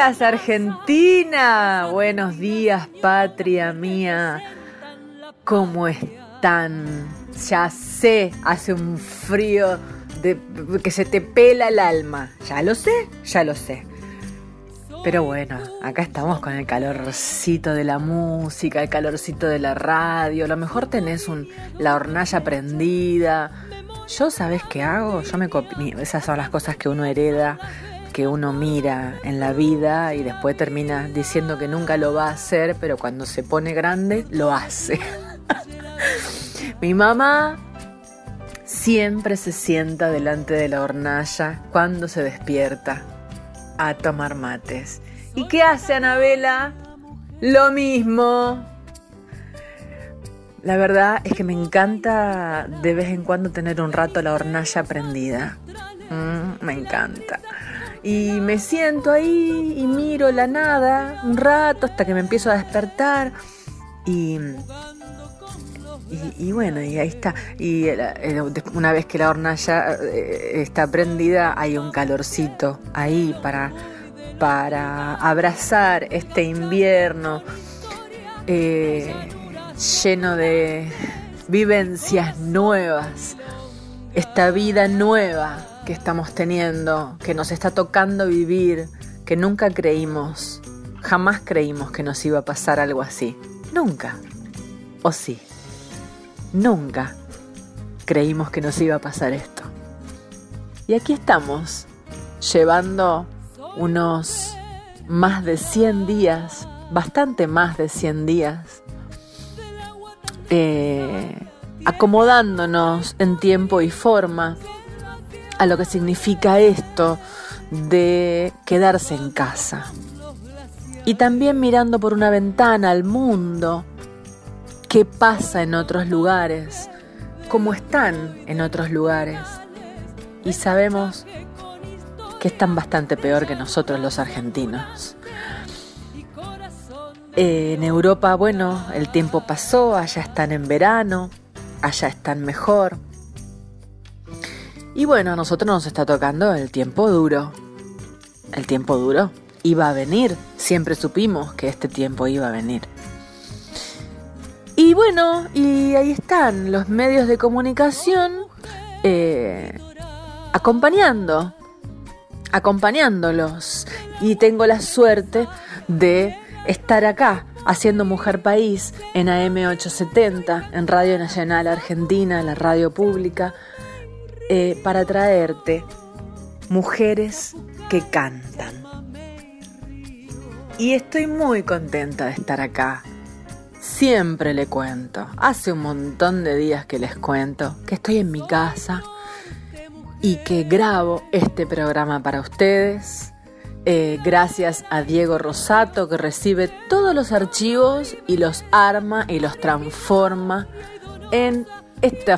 Días, Argentina. Buenos días, patria mía. ¿Cómo están? Ya sé, hace un frío que se te pela el alma. Ya lo sé, ya lo sé. Pero bueno, acá estamos con el calorcito de la música, el calorcito de la radio. A lo mejor tenés un, la hornalla prendida. Yo, ¿sabes qué hago? Yo me. Esas son las cosas que uno hereda, que uno mira en la vida y después termina diciendo que nunca lo va a hacer, pero cuando se pone grande, lo hace. Mi mamá siempre se sienta delante de la hornalla cuando se despierta a tomar mates. ¿Y qué hace Anabela? Lo mismo. La verdad es que me encanta de vez en cuando tener un rato la hornalla prendida. Mm, me encanta. Y me siento ahí y miro la nada un rato hasta que me empiezo a despertar. Y, y, bueno, y ahí está. Y eh, una vez que la hornalla eh, está prendida, hay un calorcito ahí para, para abrazar este invierno eh, lleno de vivencias nuevas, esta vida nueva que estamos teniendo, que nos está tocando vivir, que nunca creímos, jamás creímos que nos iba a pasar algo así. Nunca. ¿O sí? Nunca creímos que nos iba a pasar esto. Y aquí estamos, llevando unos más de 100 días, bastante más de 100 días, eh, acomodándonos en tiempo y forma a lo que significa esto de quedarse en casa. Y también mirando por una ventana al mundo, qué pasa en otros lugares, cómo están en otros lugares. Y sabemos que están bastante peor que nosotros los argentinos. Eh, en Europa, bueno, el tiempo pasó, allá están en verano, allá están mejor. Y bueno, a nosotros nos está tocando el tiempo duro. El tiempo duro iba a venir, siempre supimos que este tiempo iba a venir. Y bueno, y ahí están los medios de comunicación eh, acompañando, acompañándolos. Y tengo la suerte de estar acá haciendo Mujer País en AM870, en Radio Nacional Argentina, la radio pública, eh, para traerte mujeres que cantan. Y estoy muy contenta de estar acá. Siempre le cuento, hace un montón de días que les cuento que estoy en mi casa y que grabo este programa para ustedes. Eh, gracias a Diego Rosato que recibe todos los archivos y los arma y los transforma en este,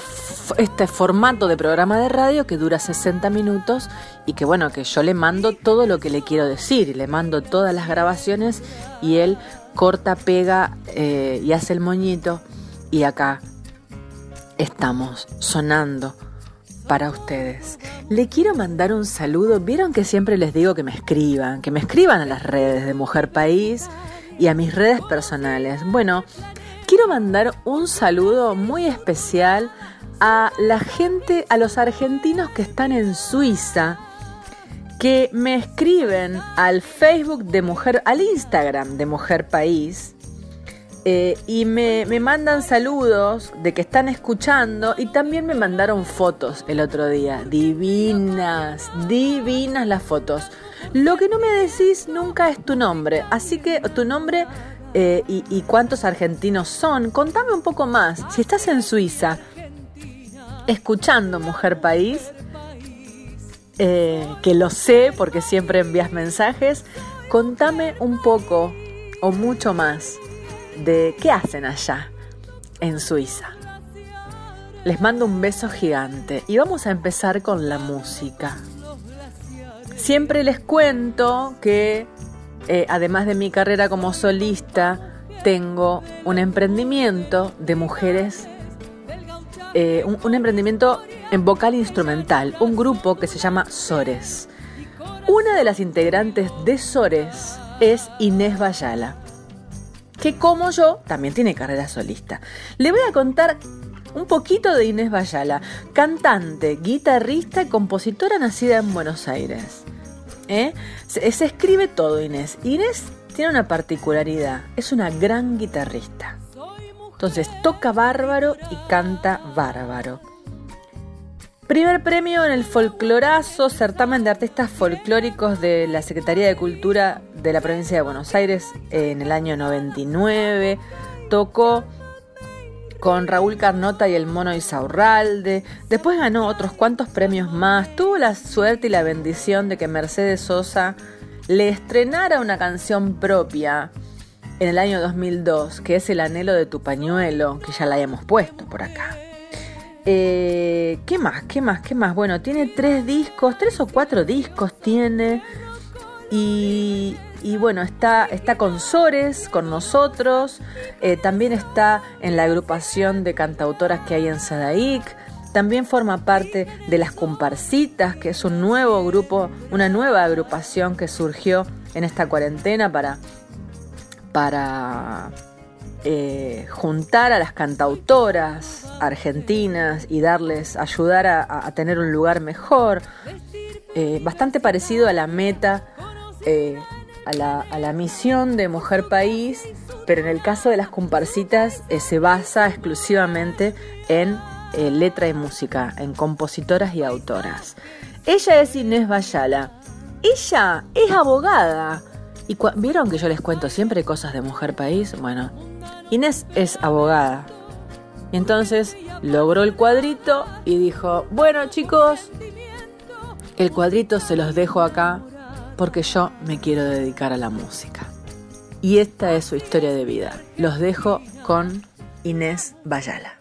este formato de programa de radio que dura 60 minutos y que bueno, que yo le mando todo lo que le quiero decir, le mando todas las grabaciones y él corta, pega eh, y hace el moñito y acá estamos sonando para ustedes. Le quiero mandar un saludo. Vieron que siempre les digo que me escriban, que me escriban a las redes de Mujer País y a mis redes personales. Bueno, quiero mandar un saludo muy especial a la gente, a los argentinos que están en Suiza, que me escriben al Facebook de Mujer, al Instagram de Mujer País, eh, y me, me, mandan saludos de que están escuchando y también me mandaron fotos el otro día. Divinas, divinas las fotos. Lo que no me decís nunca es tu nombre, así que tu nombre eh, y, cuántos argentinos son. Contame un poco más. Si estás en Suiza escuchando Mujer País, eh, que lo sé porque siempre envías mensajes. Contame un poco o mucho más de qué hacen allá en Suiza. Les mando un beso gigante y vamos a empezar con la música. Siempre les cuento que eh, además de mi carrera como solista, tengo un emprendimiento de mujeres, eh, un, emprendimiento en vocal instrumental, un grupo que se llama Sores. Una de las integrantes de Sores es Inés Bayala, que como yo también tiene carrera solista. Le voy a contar un poquito de Inés Bayala, cantante, guitarrista y compositora nacida en Buenos Aires. ¿Eh? Se, escribe todo Inés. Inés tiene una particularidad, es una gran guitarrista. Entonces toca bárbaro y canta bárbaro. Primer premio en el folclorazo, certamen de artistas folclóricos de la Secretaría de Cultura de la provincia de Buenos Aires en el año 99. Tocó con Raúl Carnota y el Mono Isaurralde. Después ganó otros cuantos premios más. Tuvo la suerte y la bendición de que Mercedes Sosa le estrenara una canción propia en el año 2002, que es El anhelo de tu pañuelo, que ya la hemos puesto por acá. Eh, ¿Qué más? ¿Qué más? ¿Qué más? Bueno, tiene tres discos, tres o cuatro discos tiene. Y, y bueno, está, está con Sores, con nosotros, eh, también está en la agrupación de cantautoras que hay en Sadaic, también forma parte de las Comparcitas, que es un nuevo grupo, una nueva agrupación que surgió en esta cuarentena para, para eh, juntar a las cantautoras argentinas y darles, ayudar a, tener un lugar mejor, eh, bastante parecido a la meta a la, misión de Mujer País, pero en el caso de las comparsitas eh, se basa exclusivamente en eh, letra y música, en compositoras y autoras. Ella es Inés Bayala. Ella es abogada. ¿Y vieron que yo les cuento siempre cosas de Mujer País? Bueno, Inés es abogada. Y entonces logró el cuadrito y dijo, bueno chicos, el cuadrito se los dejo acá porque yo me quiero dedicar a la música. Y esta es su historia de vida. Los dejo con Inés Bayala.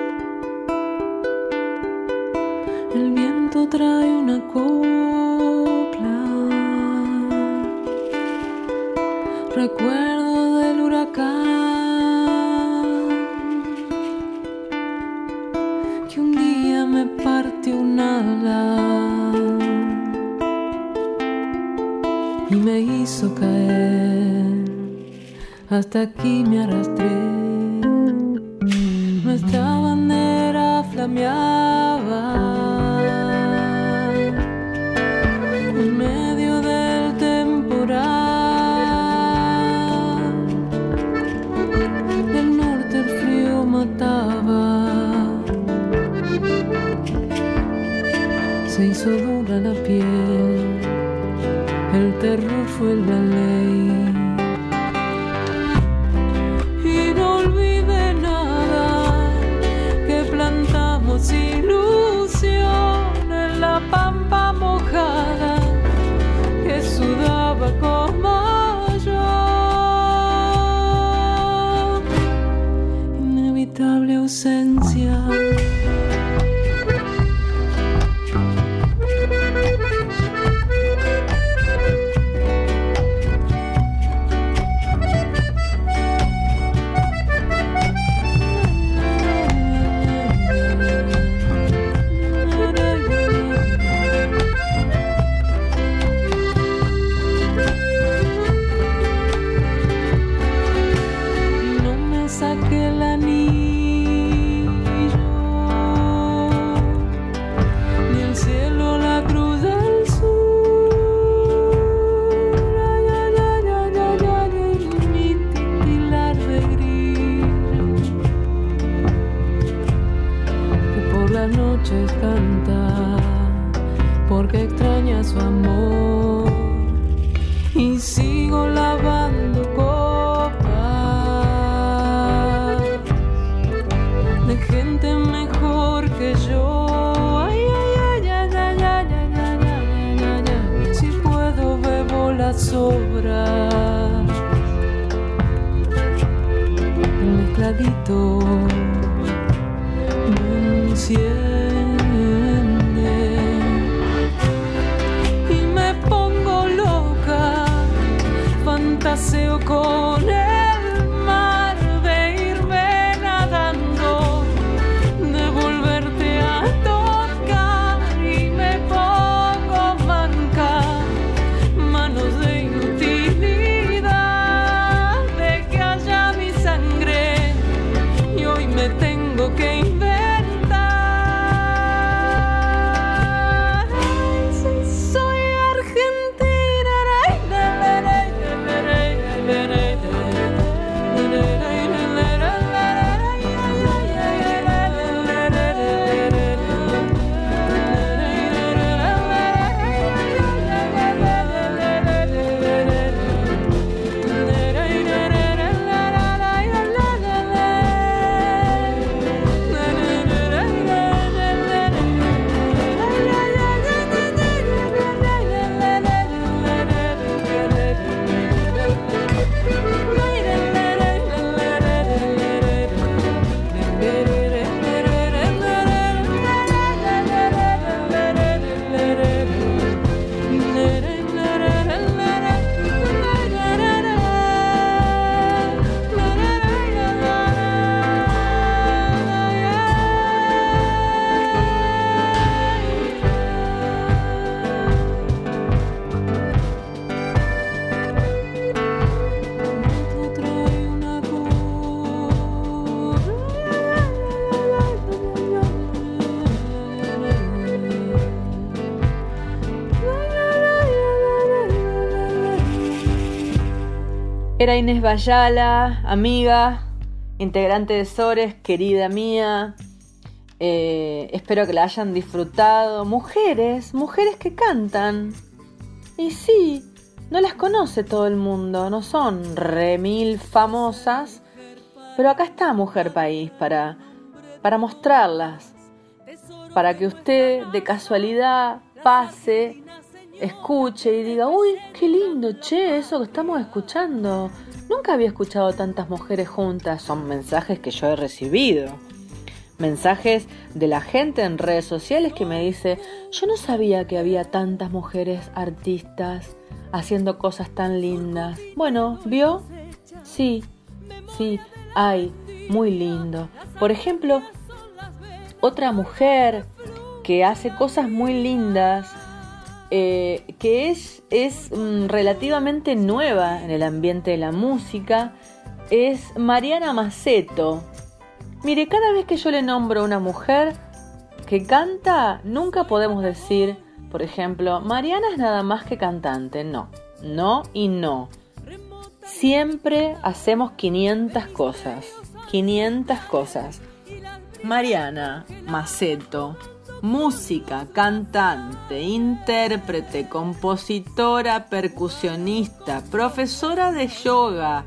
than Era Inés Bayala, amiga, integrante de Sores, querida mía. Eh, espero que la hayan disfrutado. Mujeres, mujeres que cantan. Y sí, no las conoce todo el mundo, no son remil famosas. Pero acá está Mujer País para, para mostrarlas. Para que usted de casualidad pase escuche y diga, uy, qué lindo, che, eso que estamos escuchando. Nunca había escuchado tantas mujeres juntas. Son mensajes que yo he recibido. Mensajes de la gente en redes sociales que me dice, yo no sabía que había tantas mujeres artistas haciendo cosas tan lindas. Bueno, ¿vio? Sí, sí, hay, muy lindo. Por ejemplo, otra mujer que hace cosas muy lindas eh, que es, es mm, relativamente nueva en el ambiente de la música, es Mariana Maceto. Mire, cada vez que yo le nombro a una mujer que canta, nunca podemos decir, por ejemplo, Mariana es nada más que cantante. No, no y no. Siempre hacemos 500 cosas. 500 cosas. Mariana Maceto, música, cantante, intérprete, compositora, percusionista, profesora de yoga,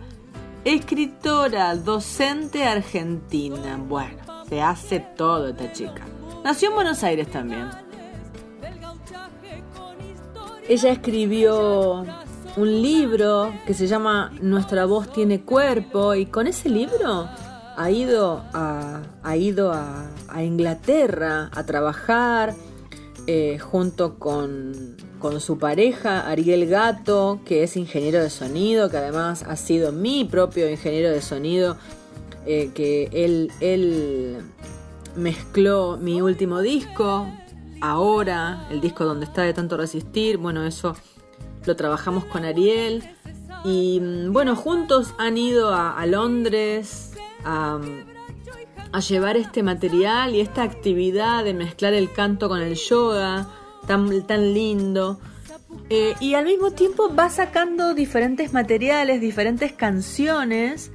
escritora, docente argentina. Bueno, se hace todo esta chica. Nació en Buenos Aires también. Ella escribió un libro que se llama Nuestra voz tiene cuerpo y con ese libro ha ido a, ha ido a, Inglaterra a trabajar eh, junto con, su pareja Ariel Gato, que es ingeniero de sonido, que además ha sido mi propio ingeniero de sonido, eh, que él, él mezcló mi último disco, ahora, el disco donde está de tanto resistir, bueno, eso lo trabajamos con Ariel. Y mm, bueno, juntos han ido a Londres, a, llevar este material y esta actividad de mezclar el canto con el yoga, tan, tan lindo. Eh, y al mismo tiempo va sacando diferentes materiales, diferentes canciones.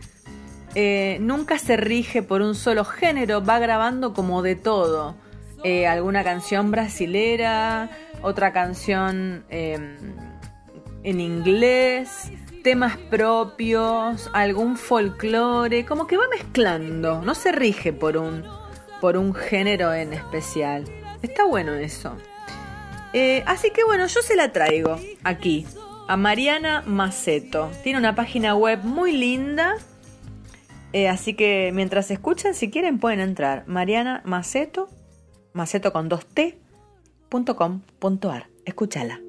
Eh, nunca se rige por un solo género, va grabando como de todo. Eh, alguna canción brasilera, otra canción em, en inglés, temas propios, algún folclore, como que va mezclando, no se rige por un, por un género en especial. Está bueno eso. Eh, así que bueno, yo se la traigo aquí, a Mariana Maceto. Tiene una página web muy linda. Eh, así que mientras escuchan, si quieren pueden entrar. Mariana Maceto, maceto con dos t.com.ar. Escúchala.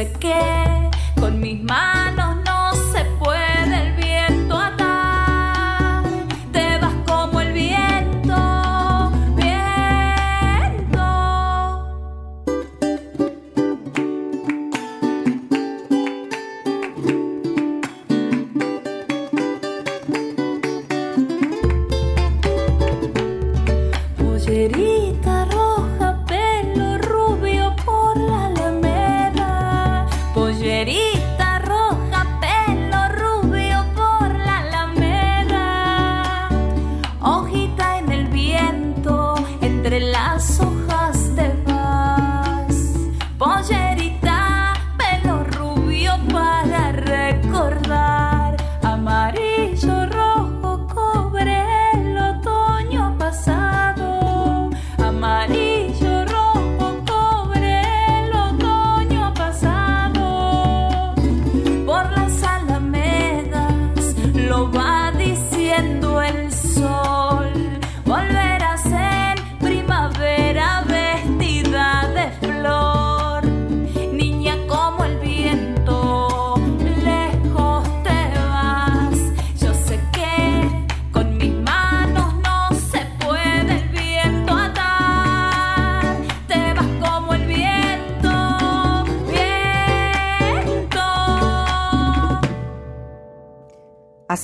again.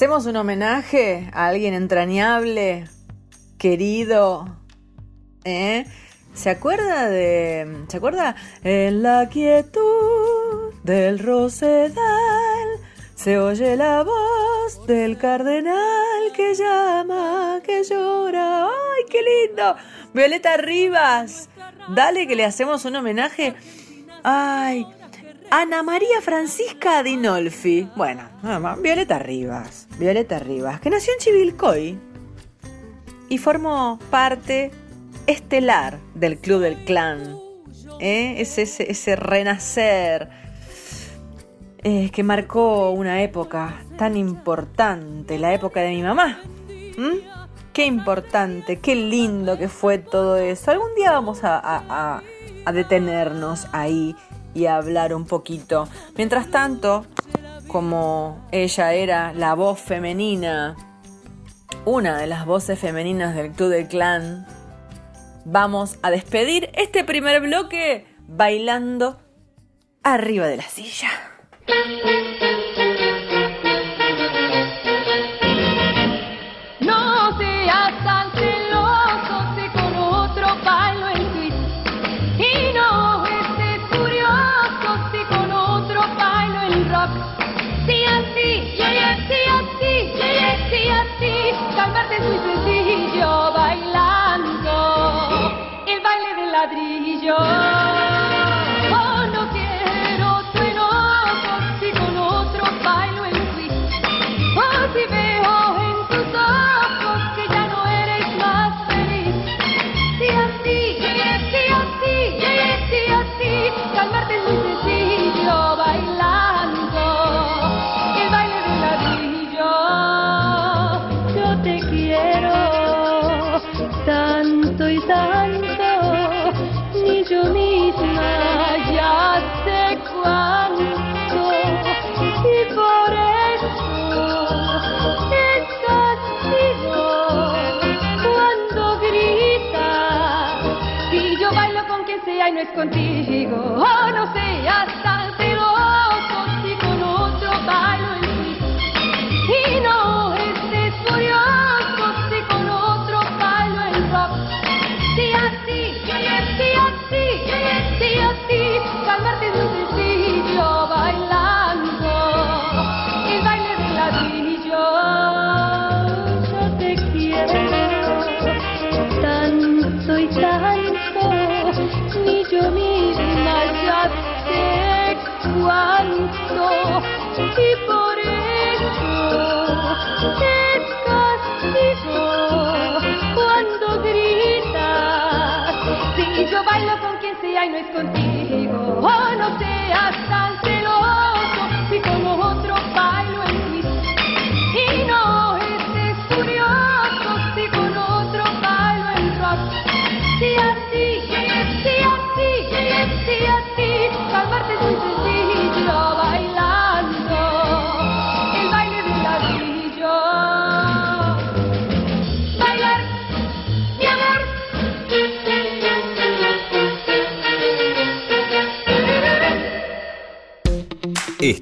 hacemos un homenaje a alguien entrañable, querido. ¿Eh? ¿Se acuerda de... ¿Se acuerda? En la quietud del rosedal se oye la voz del cardenal que llama, que llora. ¡Ay, qué lindo! Violeta Rivas, dale que le hacemos un homenaje. ¡Ay! Ana María Francisca Adinolfi. Bueno, Violeta Rivas. Violeta Rivas, que nació en Chivilcoy y formó parte estelar del Club del Clan. ¿Eh? Es ese, ese renacer eh, que marcó una época tan importante, la época de mi mamá. Qué importante, qué lindo que fue todo eso. Algún día vamos a, a detenernos ahí y hablar un poquito. Mientras tanto, como ella era la voz femenina, una de las voces femeninas del Club del Clan, vamos a despedir este primer bloque bailando arriba de la silla. Contigo, oh no seas tan celoso, si con otro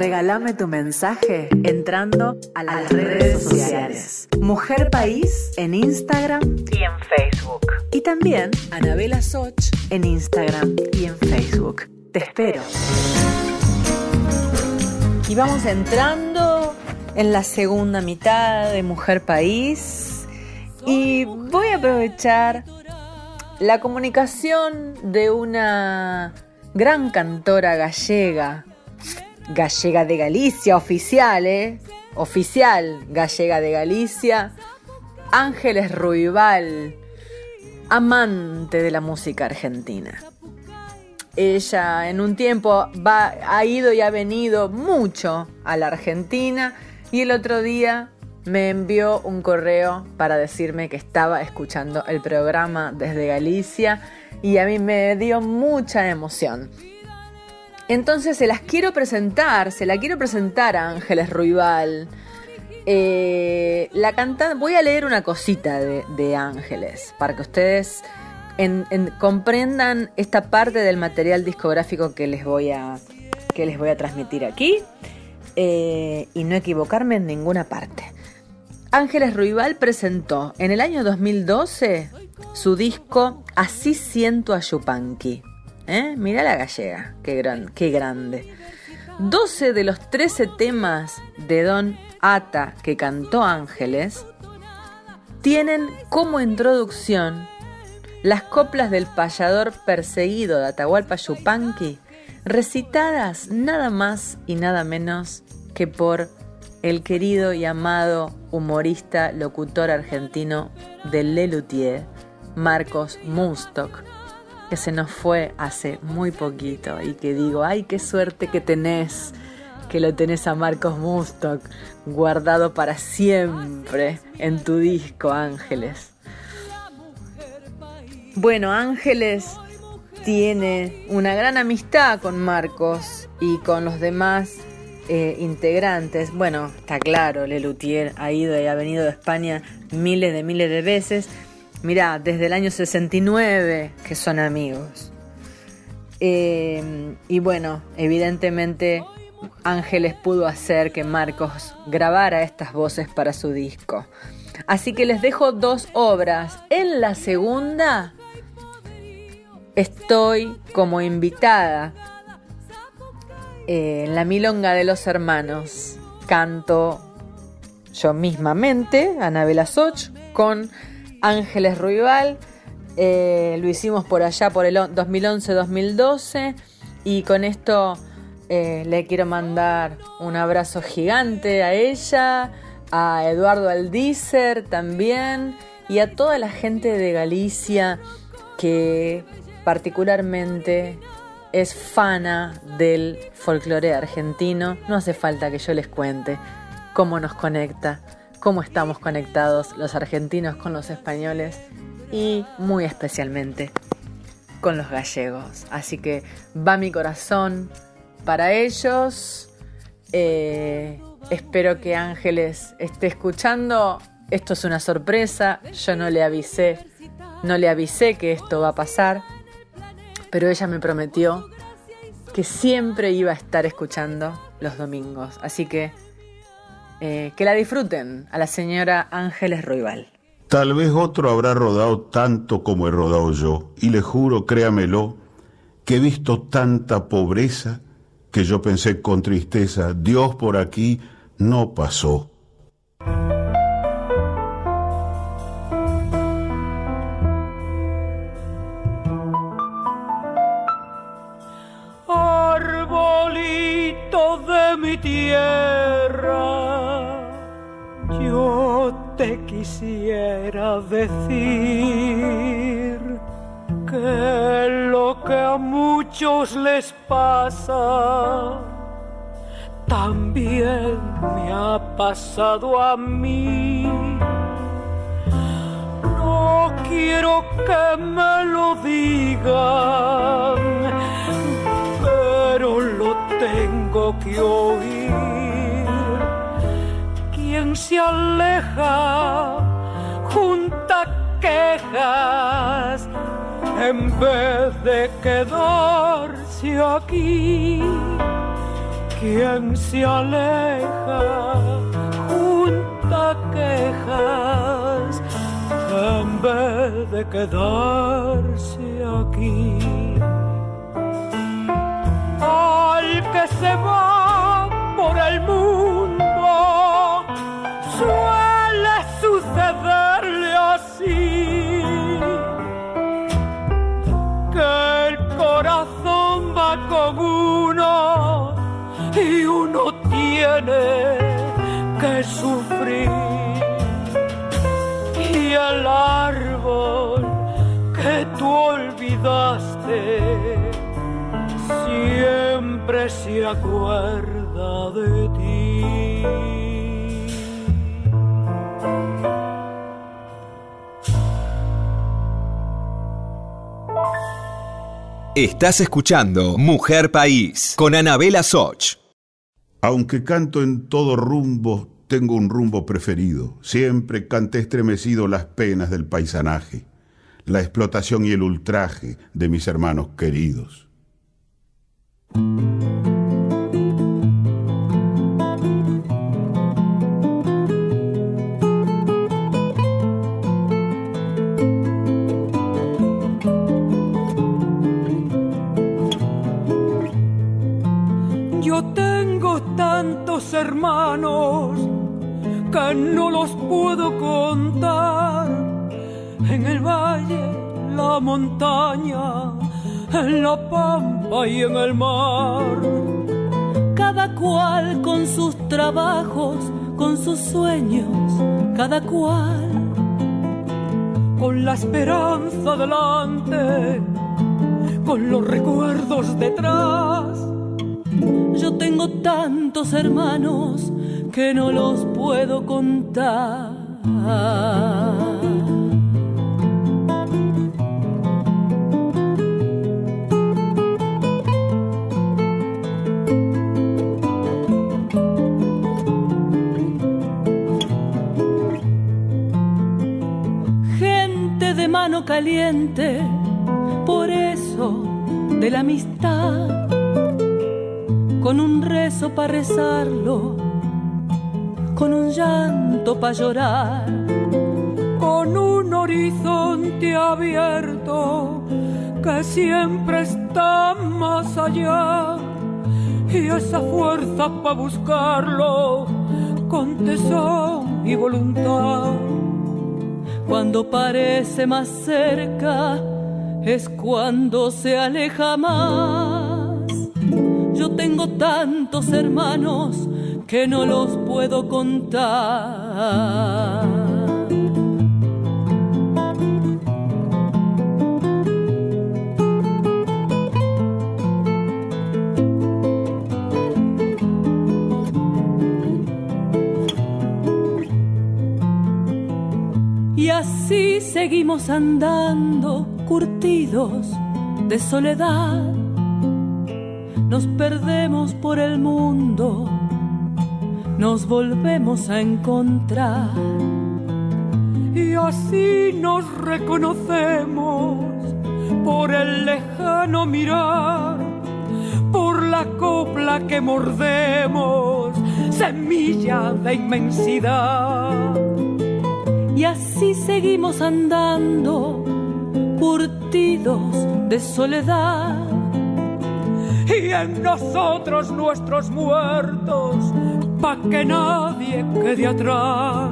regálame tu mensaje entrando a las redes sociales. Mujer País en Instagram y en Facebook. Y también Anabela Soch en Instagram y en Facebook. Te espero. Y vamos entrando en la segunda mitad de Mujer País. Y voy a aprovechar la comunicación de una gran cantora gallega, gallega de Galicia, oficial, ¿eh? Oficial gallega de Galicia, Ángeles Ruibal, amante de la música argentina. Ella en un tiempo va, ha ido y ha venido mucho a la Argentina y el otro día me envió un correo para decirme que estaba escuchando el programa desde Galicia y a mí me dio mucha emoción. Entonces se las quiero presentar, se la quiero presentar a Ángeles Ruibal. Eh, la cantante, voy a leer una cosita de, Ángeles para que ustedes en- comprendan esta parte del material discográfico que les voy a, que les voy a transmitir aquí eh, y no equivocarme en ninguna parte. Ángeles Ruibal presentó en el año 2012 su disco Así siento a Yupanqui. ¿Eh? Mirá la gallega, qué, gran, qué grande. 12 de los 13 temas de Don Ata que cantó Ángeles tienen como introducción las coplas del payador perseguido de Atahualpa Yupanqui, recitadas nada más y nada menos que por el querido y amado humorista, locutor argentino de Lelutier, Marcos Mustok, que se nos fue hace muy poquito y que digo, ay, qué suerte que tenés, que lo tenés a Marcos Mustok guardado para siempre en tu disco, Ángeles. Bueno, Ángeles tiene una gran amistad con Marcos y con los demás eh, integrantes. Bueno, está claro, Lelutier ha ido y ha venido de España miles de miles de veces. Mirá, desde el año 69 que son amigos. Eh, y bueno, evidentemente Ángeles pudo hacer que Marcos grabara estas voces para su disco. Así que les dejo dos obras. En la segunda estoy como invitada eh, en la Milonga de los Hermanos. Canto yo mismamente, Anabela Soch, con Ángeles Ruibal. Eh, lo hicimos por allá por el 2011-2012 y con esto eh, le quiero mandar un abrazo gigante a ella, a Eduardo Aldícer también y a toda la gente de Galicia que particularmente es fana del folclore argentino. No hace falta que yo les cuente cómo nos conecta, cómo estamos conectados los argentinos con los españoles y muy especialmente con los gallegos. Así que va mi corazón para ellos. Eh, espero que Ángeles esté escuchando. Esto es una sorpresa. Yo no le avisé, no le avisé que esto va a pasar. Pero ella me prometió que siempre iba a estar escuchando los domingos. Así que Eh, que la disfruten a la señora Ángeles Ruibal. Tal vez otro habrá rodado tanto como he rodado yo, y le juro, créamelo, que he visto tanta pobreza que yo pensé con tristeza, Dios por aquí no pasó. Arbolito de mi tierra, yo te quisiera decir que lo que a muchos les pasa también me ha pasado a mí. No quiero que me lo digan, pero lo tengo que oír. Se aleja junta quejas en vez de quedarse aquí. Quien se aleja junta quejas en vez de quedarse aquí. Al que se va por el mundo corazón va con uno y uno tiene que sufrir. Y el árbol que tú olvidaste siempre se acuerda de ti. Estás escuchando Mujer País con Anabela Soch. Aunque canto en todo rumbo, tengo un rumbo preferido. Siempre canté estremecido las penas del paisanaje, la explotación y el ultraje de mis hermanos queridos. En el mar. Cada cual con sus trabajos, con sus sueños, cada cual Con la esperanza delante, con los recuerdos detrás. Yo tengo tantos hermanos que no los puedo contar. Con un llanto para llorar, con un horizonte abierto que siempre está más allá y esa fuerza para buscarlo con tesón y voluntad. Cuando parece más cerca es cuando se aleja más. Tantos hermanos que no los puedo contar. Y así seguimos andando, curtidos de soledad. Nos perdemos por el mundo, nos volvemos a encontrar. Y así nos reconocemos por el lejano mirar, por la copla que mordemos semilla de inmensidad. Y así seguimos andando, curtidos de soledad. En nosotros nuestros muertos, pa' que nadie quede atrás.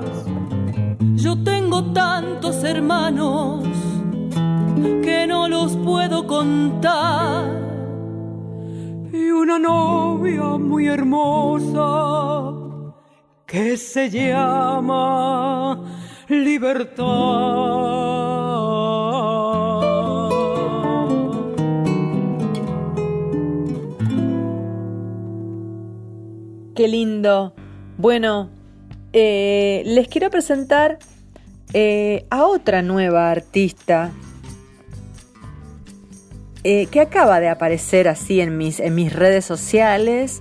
Yo tengo tantos hermanos que no los puedo contar. Y una novia muy hermosa que se llama libertad. Qué lindo. Bueno, eh, les quiero presentar eh, a otra nueva artista eh, que acaba de aparecer así en mis, en mis redes sociales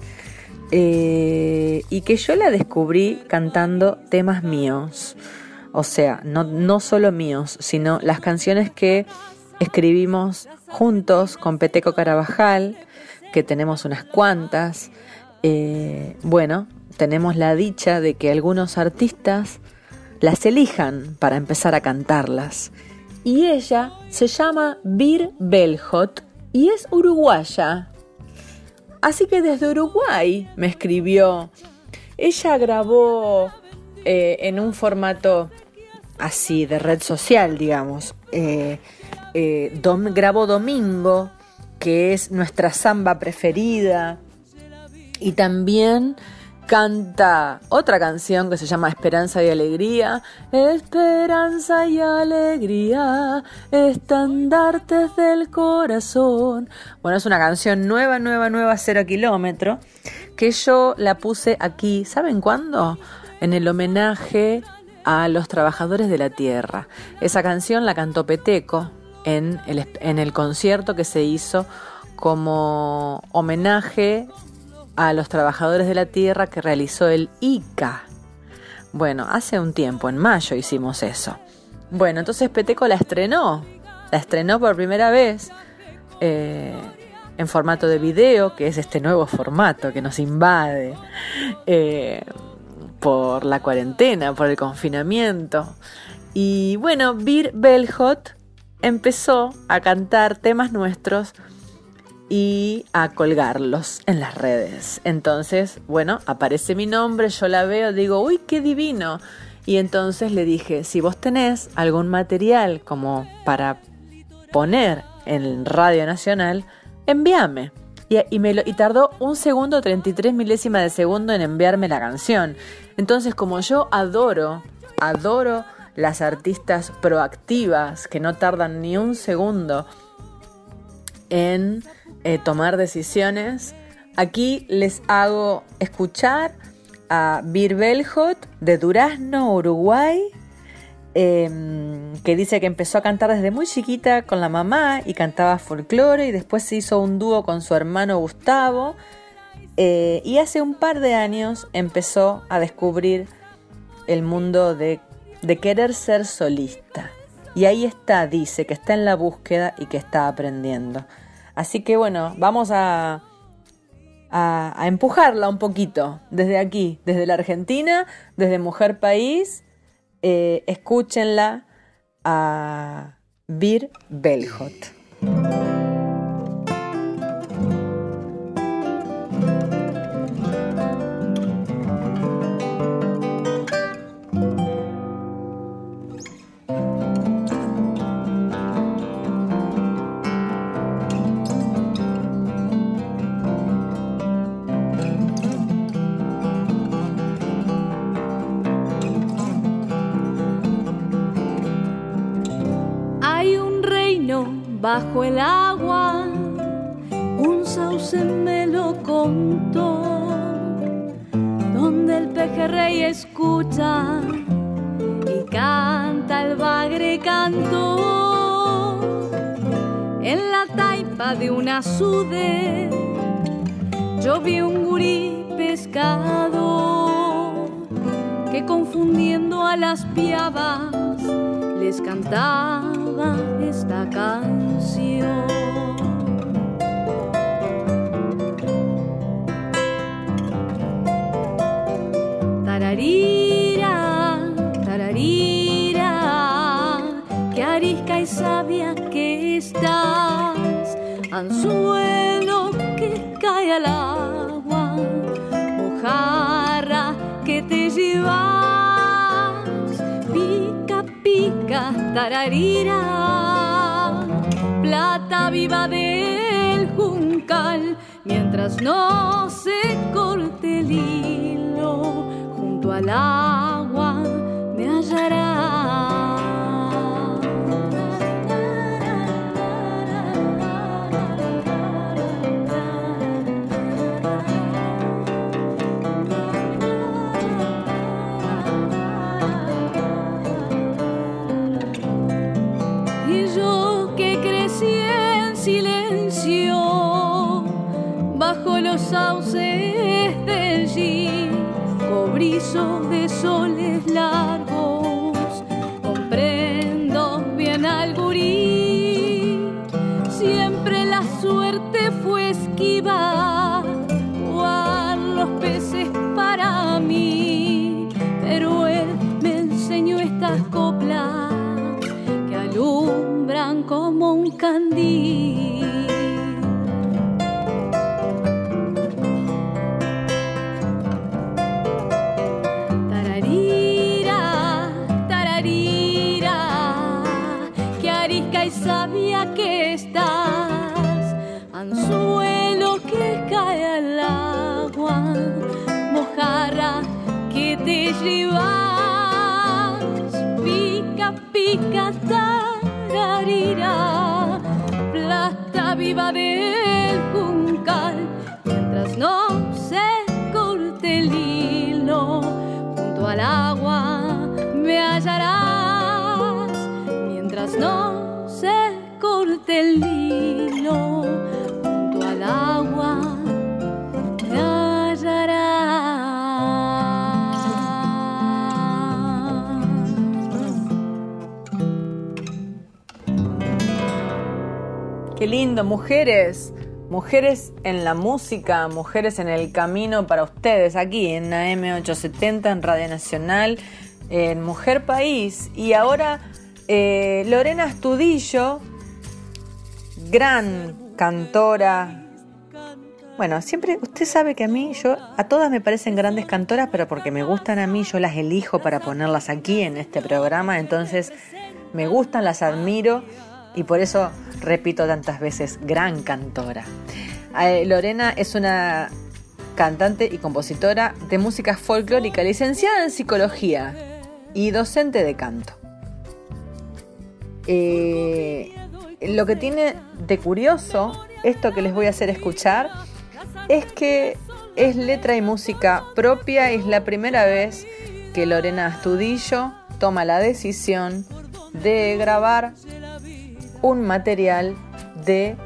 y que yo la descubrí cantando temas míos. O sea, no, no solo míos, sino las canciones que escribimos juntos con Peteco Carabajal, que tenemos unas cuantas. Eh, bueno, tenemos la dicha de que algunos artistas las elijan para empezar a cantarlas. Y ella se llama Bir Belhot y es uruguaya. Así que desde Uruguay me escribió. Ella grabó eh, en un formato así de red social, digamos. Eh, grabó Domingo, que es nuestra samba preferida. Y también canta otra canción que se llama Esperanza y Alegría. Esperanza y alegría, estandartes del corazón. Bueno, es una canción nueva, nueva, nueva, cero kilómetro, que yo la puse aquí, ¿saben cuándo? En el homenaje a los trabajadores de la tierra. Esa canción la cantó Peteco en el, en el concierto que se hizo como homenaje a los trabajadores de la tierra que realizó el ICA. Bueno, hace un tiempo, en mayo hicimos eso. Bueno, entonces Peteco la estrenó, la estrenó por primera vez eh, en formato de video, que es este nuevo formato que nos invade eh, por la cuarentena, por el confinamiento. Y bueno, Bir Belhot empezó a cantar temas nuestros y a colgarlos en las redes. Entonces, bueno, aparece mi nombre, yo la veo, digo, uy, qué divino. Y entonces le dije, si vos tenés algún material como para poner en Radio Nacional, envíame. Y, y me lo- y tardó un segundo, 33 milésimas de segundo en enviarme la canción. Entonces, como yo adoro, adoro las artistas proactivas que no tardan ni un segundo en eh, tomar decisiones. Aquí les hago escuchar a Bir Belhot de Durazno, Uruguay, em, que dice que empezó a cantar desde muy chiquita con la mamá y cantaba folclore y después se hizo un dúo con su hermano Gustavo eh, y hace un par de años empezó a descubrir el mundo de, de querer ser solista. Y ahí está, dice, que está en la búsqueda y que está aprendiendo. Así que bueno, vamos a, a, empujarla un poquito desde aquí, desde la Argentina, desde Mujer País. Eh, escúchenla a Bir Belhot. Bajo el agua, un sauce me lo contó, donde el pejerrey escucha y canta el bagre canto. En la taipa de una sude, yo vi un gurí pescado que confundiendo a las piavas les cantaba esta canción. Tararira, tararira, que arisca y sabia que estás, anzuelo que cae al agua, mojarra tararira, plata viva del juncal, mientras no se corte el hilo, junto al agua me hallará. Un candil. Lindo, mujeres. Mujeres en la música, mujeres en el camino para ustedes, aquí en AM870, en Radio Nacional, en Mujer País. Y ahora eh, Lorena Astudillo, gran cantora. Bueno, siempre, usted sabe que a mí, yo, a todas me parecen grandes cantoras, pero porque me gustan a mí, yo las elijo para ponerlas aquí en este programa, entonces me gustan, las admiro y por eso repito tantas veces, gran cantora. Eh, Lorena es una cantante y compositora de música folclórica, licenciada en psicología y docente de canto. Eh, lo que tiene de curioso esto que les voy a hacer escuchar es que es letra y música propia, es la primera vez que Lorena Astudillo toma la decisión de grabar un material de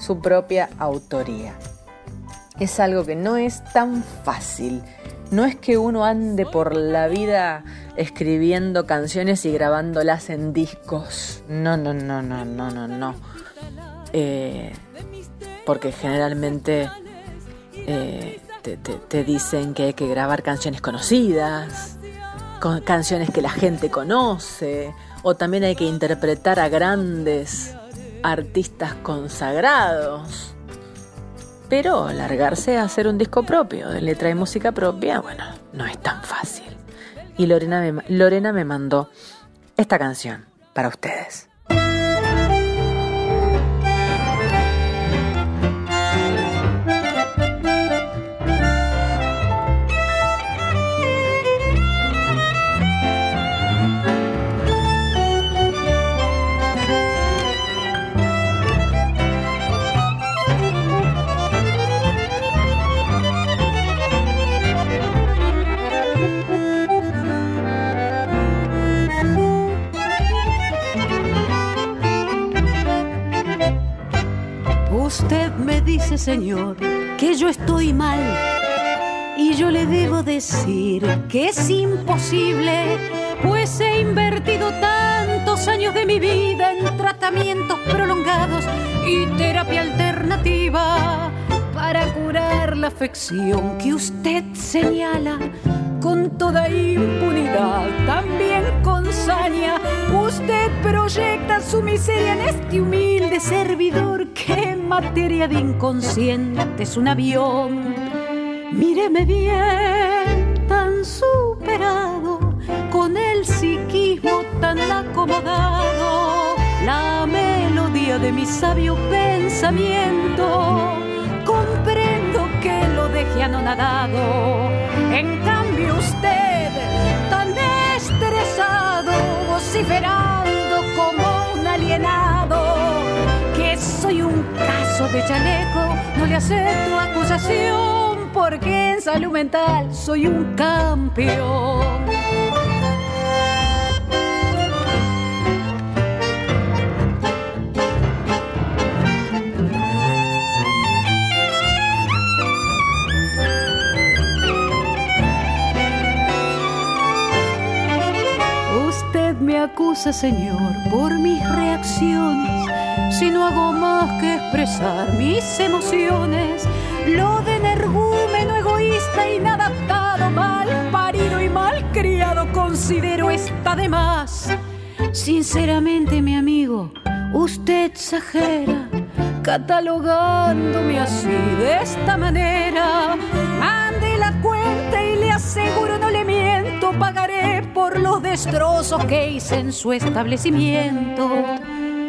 su propia autoría. Es algo que no es tan fácil. No es que uno ande por la vida escribiendo canciones y grabándolas en discos. No, no, no, no, no, no, no. Eh, porque generalmente eh, te, te- te dicen que hay que grabar canciones conocidas, con canciones que la gente conoce, o también hay que interpretar a grandes artistas consagrados. Pero largarse a hacer un disco propio, de letra y música propia, bueno, no es tan fácil. Y Lorena me, Lorena me mandó esta canción para ustedes. Dice, señor, que yo estoy mal. Y yo le debo decir que es imposible, pues he invertido tantos años de mi vida en tratamientos prolongados y terapia alternativa para curar la afección que usted señala con toda impunidad, también con saña. Usted proyecta su miseria en este humilde servidor que materia de inconsciente es un avión. Míreme bien, tan superado, con el psiquismo tan acomodado, la melodía de mi sabio pensamiento. Comprendo que lo deje anonadado. Vociferando como un alienado, que soy un caso de chaleco, no le acepto acusación, porque en salud mental soy un campeón. Me acusa, señor, por mis reacciones. Si no hago más que expresar mis emociones, lo de energúmeno, egoísta, inadaptado, mal parido y mal criado, considero está de más. Sinceramente, mi amigo, usted exagera, catalogándome así, de esta manera. Mande la cuenta y le aseguro, no le miento, pagaré por los destrozos que hice en su establecimiento.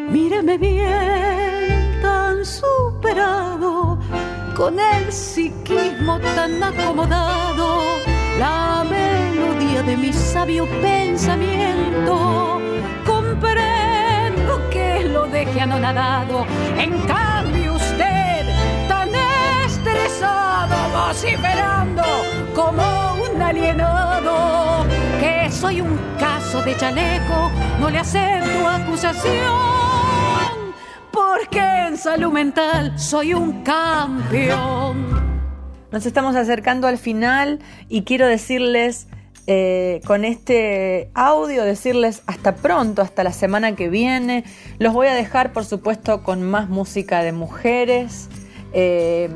Míreme bien, tan superado, con el psiquismo tan acomodado, la melodía de mi sabio pensamiento. Comprendo que lo deje anonadado, en cambio usted, tan estresado, vociferando como alienado, que soy un caso de chaleco, no le acepto acusación, porque en salud mental soy un campeón. Nos estamos acercando al final y quiero decirles eh, con este audio, decirles hasta pronto, hasta la semana que viene. Los voy a dejar, por supuesto, con más música de mujeres, eh,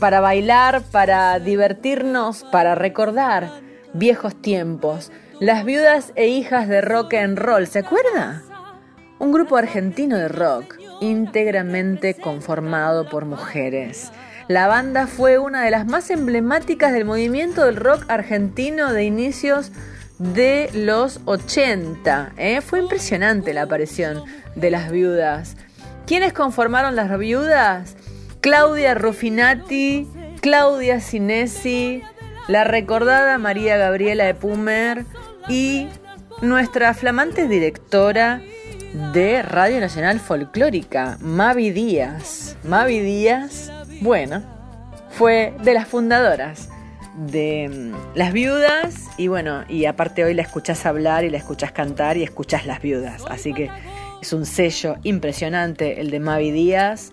para bailar, para divertirnos, para recordar viejos tiempos. Las viudas e hijas de rock and roll, ¿se acuerda? Un grupo argentino de rock íntegramente conformado por mujeres. La banda fue una de las más emblemáticas del movimiento del rock argentino de inicios de los 80. ¿eh? Fue impresionante la aparición de las viudas. ¿Quiénes conformaron las viudas? Claudia Ruffinati, Claudia Sinesi, la recordada María Gabriela de Pumer y nuestra flamante directora de Radio Nacional Folclórica, Mavi Díaz. Mavi Díaz, bueno, fue de las fundadoras de mm, Las Viudas y bueno, y aparte hoy la escuchás hablar y la escuchás cantar y escuchás Las Viudas, así que es un sello impresionante el de Mavi Díaz.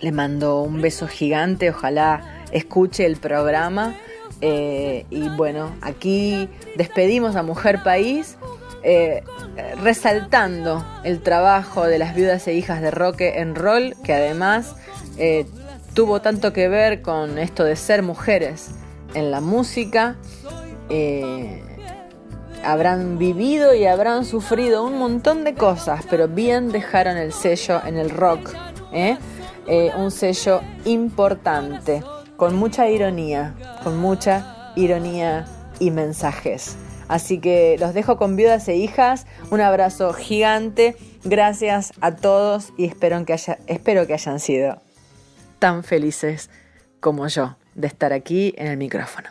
Le mando un beso gigante, ojalá escuche el programa. Eh, y bueno, aquí despedimos a Mujer País, eh, resaltando el trabajo de las viudas e hijas de Roque en Roll, que además eh, tuvo tanto que ver con esto de ser mujeres en la música. Habrán vivido y habrán sufrido un montón de cosas, pero bien dejaron el sello en el rock. ¿eh? Eh, un sello importante, con mucha ironía, con mucha ironía y mensajes. Así que los dejo con viudas e hijas. Un abrazo gigante. Gracias a todos y espero que, haya- espero que hayan sido tan felices como yo de estar aquí en el micrófono.